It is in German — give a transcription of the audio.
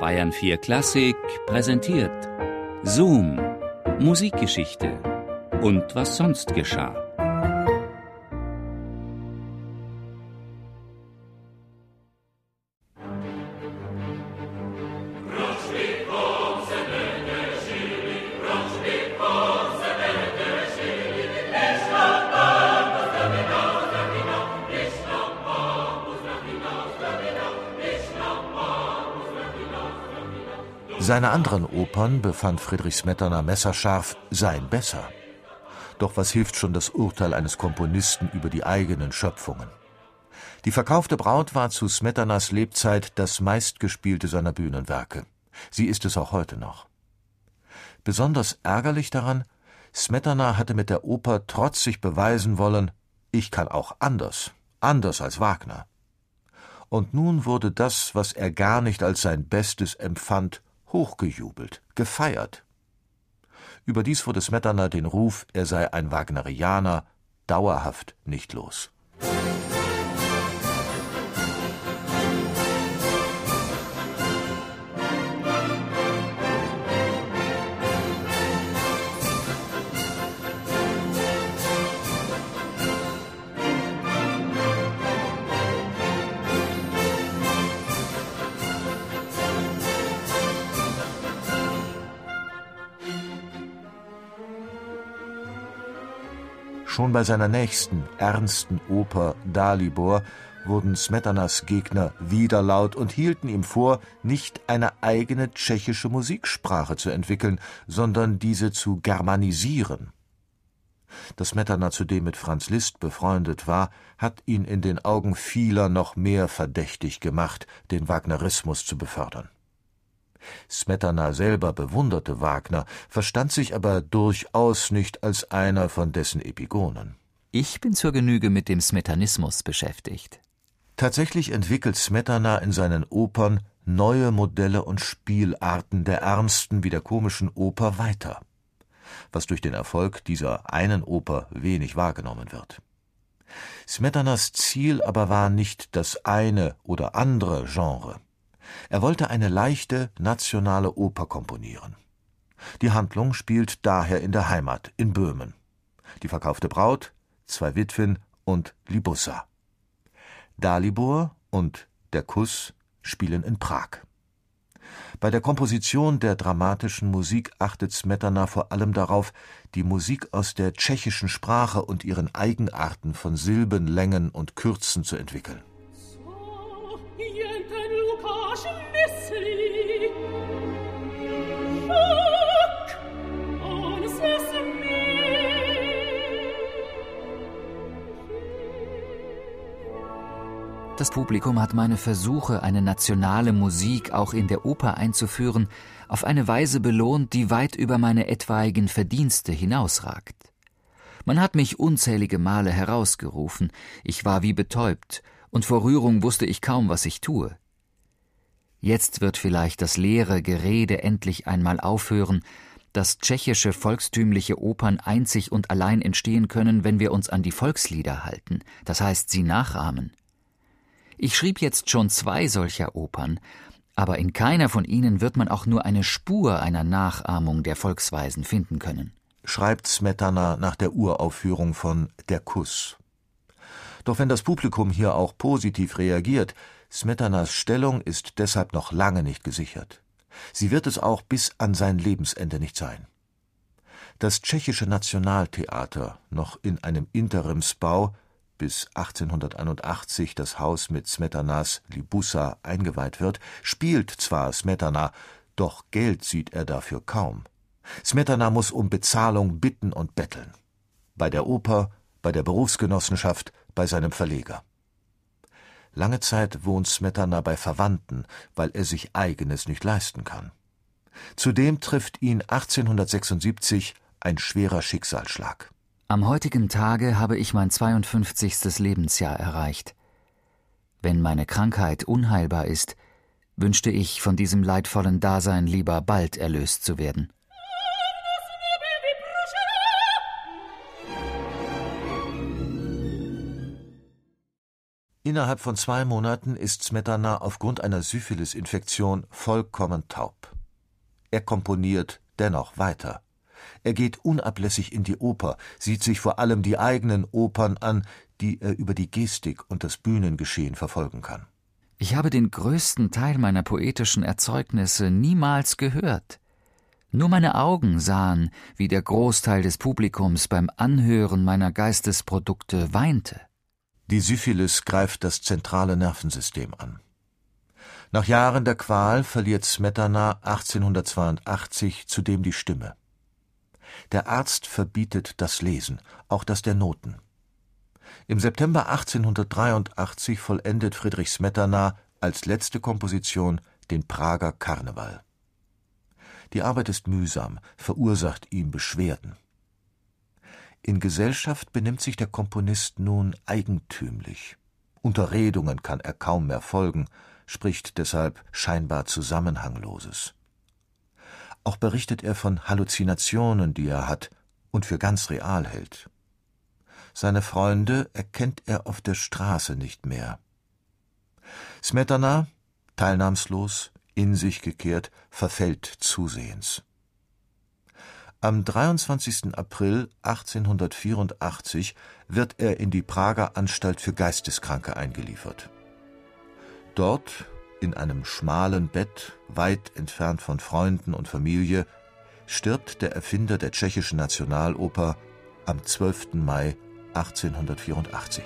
Bayern 4 Klassik präsentiert. Zoom, Musikgeschichte. Und was sonst geschah. Seine anderen Opern, befand Friedrich Smetana messerscharf, seien besser. Doch was hilft schon das Urteil eines Komponisten über die eigenen Schöpfungen? Die verkaufte Braut war zu Smetanas Lebzeit das meistgespielte seiner Bühnenwerke. Sie ist es auch heute noch. Besonders ärgerlich daran, Smetana hatte mit der Oper trotzig beweisen wollen, ich kann auch anders, anders als Wagner. Und nun wurde das, was er gar nicht als sein Bestes empfand, hochgejubelt, gefeiert. Überdies wurde Smetana den Ruf, er sei ein Wagnerianer, dauerhaft nicht los. Schon bei seiner nächsten, ernsten Oper Dalibor wurden Smetanas Gegner wieder laut und hielten ihm vor, nicht eine eigene tschechische Musiksprache zu entwickeln, sondern diese zu germanisieren. Dass Smetana zudem mit Franz Liszt befreundet war, hat ihn in den Augen vieler noch mehr verdächtig gemacht, den Wagnerismus zu befördern. Smetana selber bewunderte Wagner, verstand sich aber durchaus nicht als einer von dessen Epigonen. Ich bin zur Genüge mit dem Smetanismus beschäftigt. Tatsächlich entwickelt Smetana in seinen Opern neue Modelle und Spielarten der ernsten wie der komischen Oper weiter, was durch den Erfolg dieser einen Oper wenig wahrgenommen wird. Smetanas Ziel aber war nicht das eine oder andere Genre. Er wollte eine leichte nationale Oper komponieren. Die Handlung spielt daher in der Heimat, in Böhmen. Die verkaufte Braut, zwei Witwen und Libussa. Dalibor und Der Kuss spielen in Prag. Bei der Komposition der dramatischen Musik achtet Smetana vor allem darauf, die Musik aus der tschechischen Sprache und ihren Eigenarten von Silben, Längen und Kürzen zu entwickeln. Das Publikum hat meine Versuche, eine nationale Musik auch in der Oper einzuführen, auf eine Weise belohnt, die weit über meine etwaigen Verdienste hinausragt. Man hat mich unzählige Male herausgerufen, ich war wie betäubt, und vor Rührung wusste ich kaum, was ich tue. Jetzt wird vielleicht das leere Gerede endlich einmal aufhören, dass tschechische volkstümliche Opern einzig und allein entstehen können, wenn wir uns an die Volkslieder halten, das heißt sie nachahmen. Ich schrieb jetzt schon zwei solcher Opern, aber in keiner von ihnen wird man auch nur eine Spur einer Nachahmung der Volksweisen finden können. Schreibt Smetana nach der Uraufführung von Der Kuss. Doch wenn das Publikum hier auch positiv reagiert, Smetanas Stellung ist deshalb noch lange nicht gesichert. Sie wird es auch bis an sein Lebensende nicht sein. Das tschechische Nationaltheater, noch in einem Interimsbau, bis 1881 das Haus mit Smetanas Libussa eingeweiht wird, spielt zwar Smetana, doch Geld sieht er dafür kaum. Smetana muss um Bezahlung bitten und betteln. Bei der Oper, bei der Berufsgenossenschaft, bei seinem Verleger. Lange Zeit wohnt Smetana bei Verwandten, weil er sich eigenes nicht leisten kann. Zudem trifft ihn 1876 ein schwerer Schicksalsschlag. Am heutigen Tage habe ich mein 52. Lebensjahr erreicht. Wenn meine Krankheit unheilbar ist, wünschte ich von diesem leidvollen Dasein lieber bald erlöst zu werden. Innerhalb von zwei Monaten ist Smetana aufgrund einer Syphilis-Infektion vollkommen taub. Er komponiert dennoch weiter. Er geht unablässig in die Oper, sieht sich vor allem die eigenen Opern an, die er über die Gestik und das Bühnengeschehen verfolgen kann. Ich habe den größten Teil meiner poetischen Erzeugnisse niemals gehört. Nur meine Augen sahen, wie der Großteil des Publikums beim Anhören meiner Geistesprodukte weinte. Die Syphilis greift das zentrale Nervensystem an. Nach Jahren der Qual verliert Smetana 1882 zudem die Stimme. Der Arzt verbietet das Lesen, auch das der Noten. Im September 1883 vollendet Friedrich Smetana als letzte Komposition den Prager Karneval. Die Arbeit ist mühsam, verursacht ihm Beschwerden. In Gesellschaft benimmt sich der Komponist nun eigentümlich. Unterredungen kann er kaum mehr folgen, spricht deshalb scheinbar Zusammenhangloses. Auch berichtet er von Halluzinationen, die er hat und für ganz real hält. Seine Freunde erkennt er auf der Straße nicht mehr. Smetana, teilnahmslos, in sich gekehrt, verfällt zusehends. Am 23. April 1884 wird er in die Prager Anstalt für Geisteskranke eingeliefert. Dort, in einem schmalen Bett, weit entfernt von Freunden und Familie, stirbt der Erfinder der tschechischen Nationaloper am 12. Mai 1884.